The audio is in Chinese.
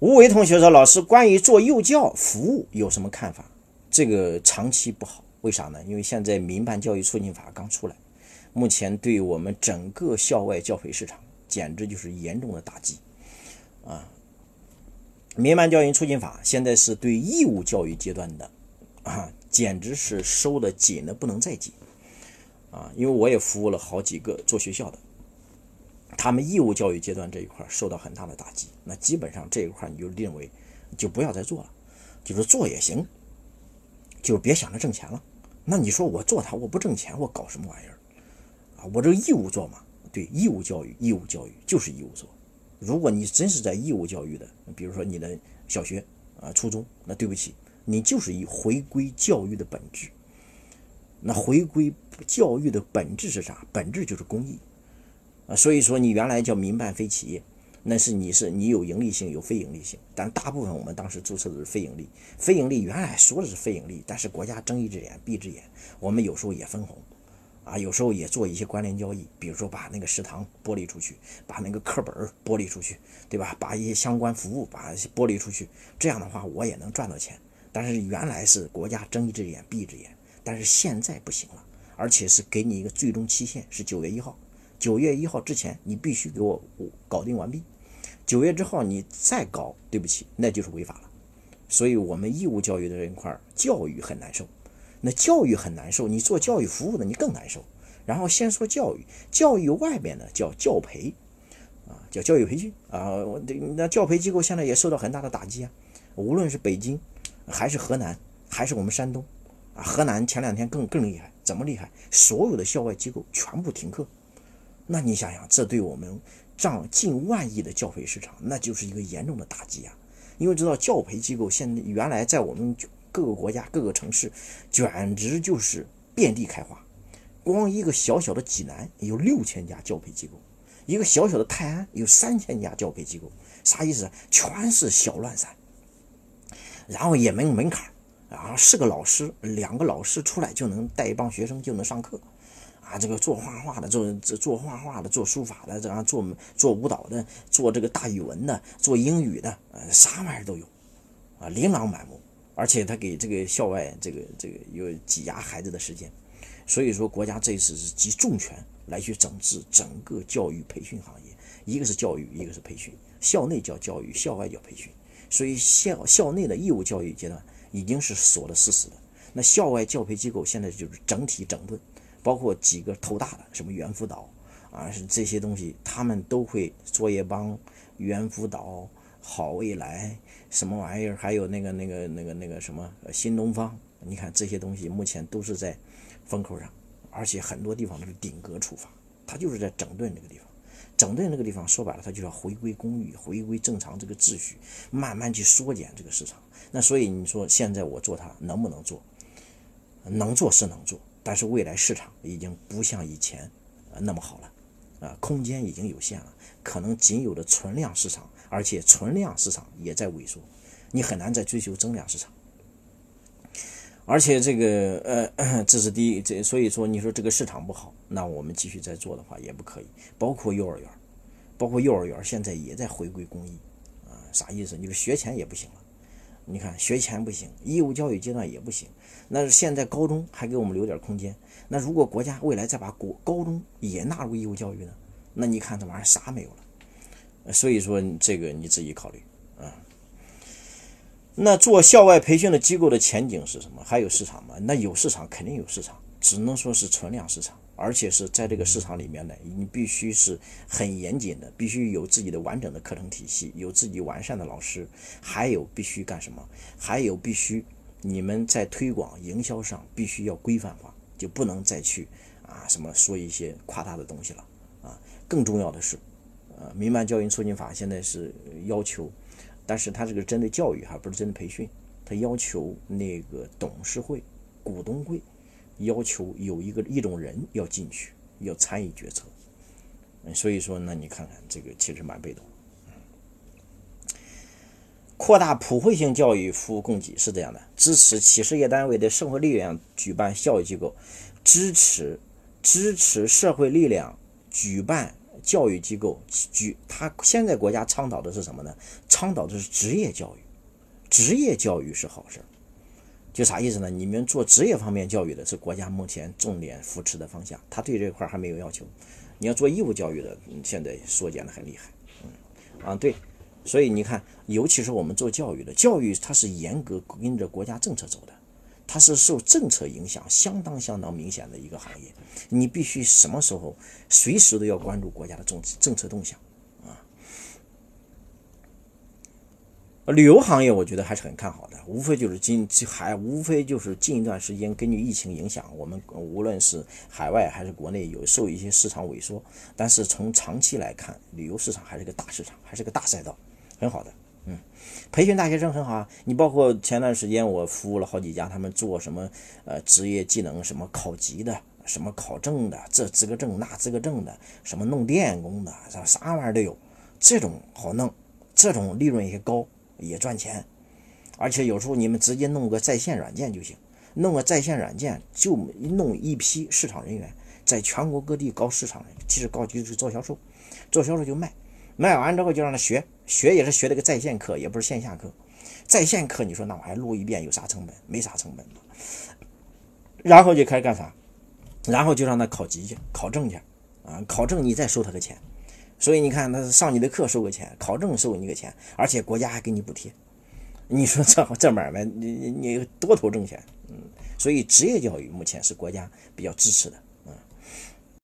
吴伟同学说：“老师，关于做幼教服务有什么看法？这个长期不好，为啥呢？因为现在民办教育促进法刚出来，目前对我们整个校外教培市场简直就是严重的打击啊！民办教育促进法现在是对义务教育阶段的啊，简直是收的紧的不能再紧啊！因为我也服务了好几个做学校的。”他们义务教育阶段这一块受到很大的打击，那基本上这一块你就认为就不要再做了，就是做也行，就别想着挣钱了。那你说我做它我不挣钱，我搞什么玩意儿啊？我这义务做嘛，对，义务教育，义务教育就是义务做。如果你真是在义务教育的，比如说你的小学啊、初中，那对不起，你就是以回归教育的本质。那回归教育的本质是啥？本质就是公益。啊，所以说你原来叫民办非企业，那是你是你有盈利性有非盈利性，但大部分我们当时注册的是非盈利。非盈利原来说的是非盈利，但是国家睁一只眼闭一只眼，我们有时候也分红，啊，有时候也做一些关联交易，比如说把那个食堂剥离出去，把那个课本剥离出去，对吧？把一些相关服务把剥离出去，这样的话我也能赚到钱。但是原来是国家睁一只眼闭一只眼，但是现在不行了，而且是给你一个最终期限是九月一号。九月一号之前，你必须给我搞定完毕。九月之后你再搞，对不起，那就是违法了。所以，我们义务教育的这一块教育很难受。那教育很难受，你做教育服务的你更难受。然后先说教育，教育外面呢叫教培，啊，叫教育培训啊。那教培机构现在也受到很大的打击啊。无论是北京，还是河南，还是我们山东，啊，河南前两天更更厉害，怎么厉害？所有的校外机构全部停课。那你想想，这对我们占近万亿的教培市场，那就是一个严重的打击啊！因为知道教培机构现在原来在我们各个国家各个城市，简直就是遍地开花。光一个小小的济南有六千家教培机构，一个小小的泰安有三千家教培机构，啥意思？全是小乱散，然后也没有门槛，然后是个老师，两个老师出来就能带一帮学生就能上课。啊，这个做画画的，做做做画画的，做书法的，这样做做舞蹈的，做这个大语文的，做英语的，呃，啥玩意儿都有，啊，琳琅满目。而且他给这个校外这个这个有挤压孩子的时间，所以说国家这次是集重拳来去整治整个教育培训行业，一个是教育，一个是培训，校内叫教育，校外叫培训。所以校校内的义务教育阶段已经是锁得死死的，那校外教培机构现在就是整体整顿。包括几个头大的，什么猿辅导啊，是这些东西，他们都会作业帮、猿辅导、好未来什么玩意儿，还有那个那个那个那个什么新东方，你看这些东西目前都是在风口上，而且很多地方都是顶格处罚，他就是在整顿这个地方，整顿这个地方，说白了，他就要回归公寓，回归正常这个秩序，慢慢去缩减这个市场。那所以你说现在我做它能不能做？能做是能做。但是未来市场已经不像以前，呃那么好了，啊，空间已经有限了，可能仅有的存量市场，而且存量市场也在萎缩，你很难再追求增量市场。而且这个呃，这是第一，这所以说你说这个市场不好，那我们继续再做的话也不可以。包括幼儿园，包括幼儿园现在也在回归公益，啊，啥意思？你说学前也不行了，你看学前不行，义务教育阶段也不行。那现在高中还给我们留点空间。那如果国家未来再把国高中也纳入义务教育呢？那你看这玩意儿啥没有了？所以说这个你自己考虑啊。那做校外培训的机构的前景是什么？还有市场吗？那有市场，肯定有市场，只能说是存量市场，而且是在这个市场里面呢，你必须是很严谨的，必须有自己的完整的课程体系，有自己完善的老师，还有必须干什么？还有必须。你们在推广营销上必须要规范化，就不能再去啊什么说一些夸大的东西了啊。更重要的是，呃，民办教育促进法现在是要求，但是它这个针对教育，还不是针对培训，它要求那个董事会、股东会要求有一个一种人要进去，要参与决策。所以说，那你看看这个其实蛮被动。扩大普惠性教育服务供给是这样的：支持企事业单位的社会力量举办教育机构，支持支持社会力量举办教育机构举，他现在国家倡导的是什么呢？倡导的是职业教育，职业教育是好事就啥意思呢？你们做职业方面教育的是国家目前重点扶持的方向，他对这块还没有要求。你要做义务教育的，现在缩减的很厉害。嗯，啊对，所以你看，尤其是我们做教育的，教育它是严格跟着国家政策走的。它是受政策影响相当相当明显的一个行业，你必须什么时候随时都要关注国家的政政策动向旅游行业我觉得还是很看好的，无非就是近还无非就是近一段时间根据疫情影响，我们无论是海外还是国内有受一些市场萎缩，但是从长期来看，旅游市场还是个大市场，还是个大赛道，很好的。嗯，培训大学生很好啊。你包括前段时间我服务了好几家，他们做什么呃职业技能，什么考级的，什么考证的，这资格证那资格证的，什么弄电工的，啥啥玩意儿都有。这种好弄，这种利润也高，也赚钱。而且有时候你们直接弄个在线软件就行，弄个在线软件就弄一批市场人员，在全国各地搞市场，其实搞就是做销售，做销售就卖。卖完之后就让他学，学也是学这个在线课，也不是线下课。在线课你说那我还录一遍有啥成本？没啥成本。然后就开始干啥？然后就让他考级去，考证去啊！考证你再收他个钱。所以你看，他上你的课收个钱，考证收你个钱，而且国家还给你补贴。你说这这买卖你你多头挣钱？嗯，所以职业教育目前是国家比较支持的。